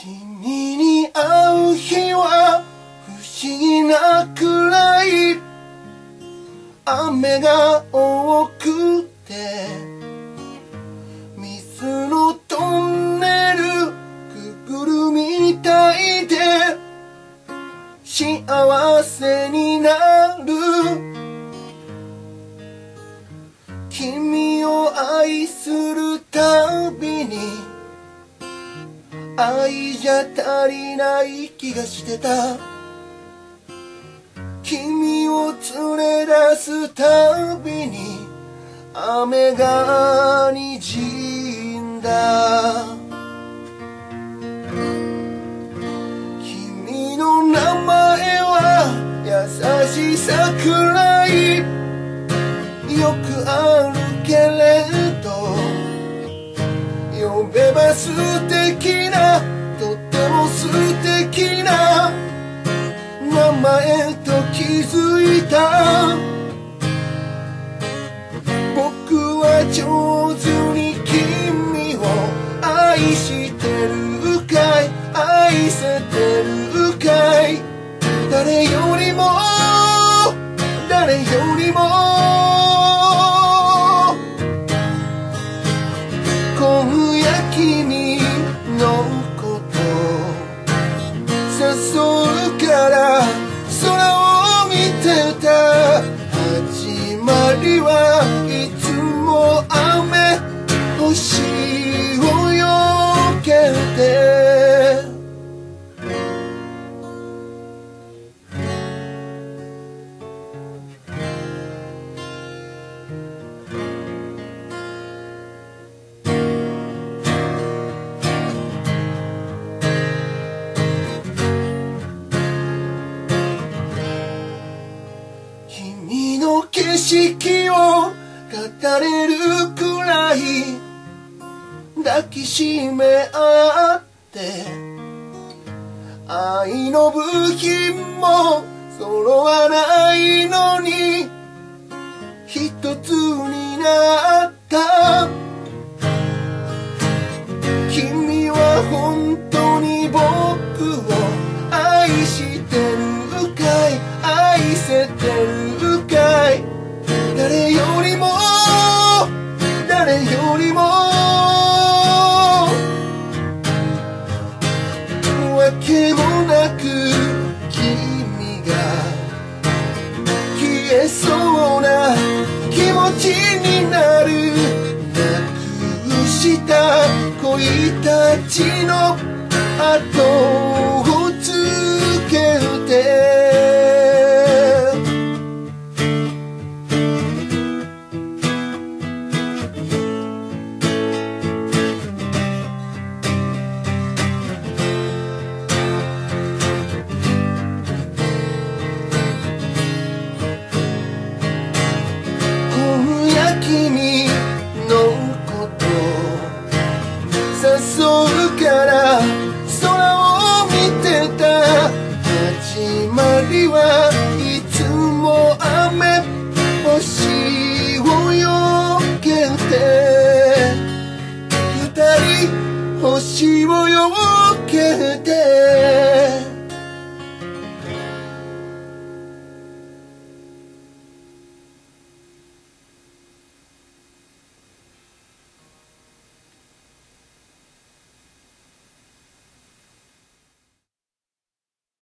君に会う日は不思議なくらい。雨が多くて愛じゃ足りない気がしてた。君を連れ出すたびに雨が滲んだ。君の名前は優しさくらいよくあるけれど呼べば素敵た。僕は上手に君を愛してるかい愛せてるかい。誰よりも誰よりも星をよけて君の景色を語れるくらい抱きしめ合って愛の部品も揃わないのに一つになった。君は本当に僕を愛してるかい？愛せてるした恋たちの後二人星をよけて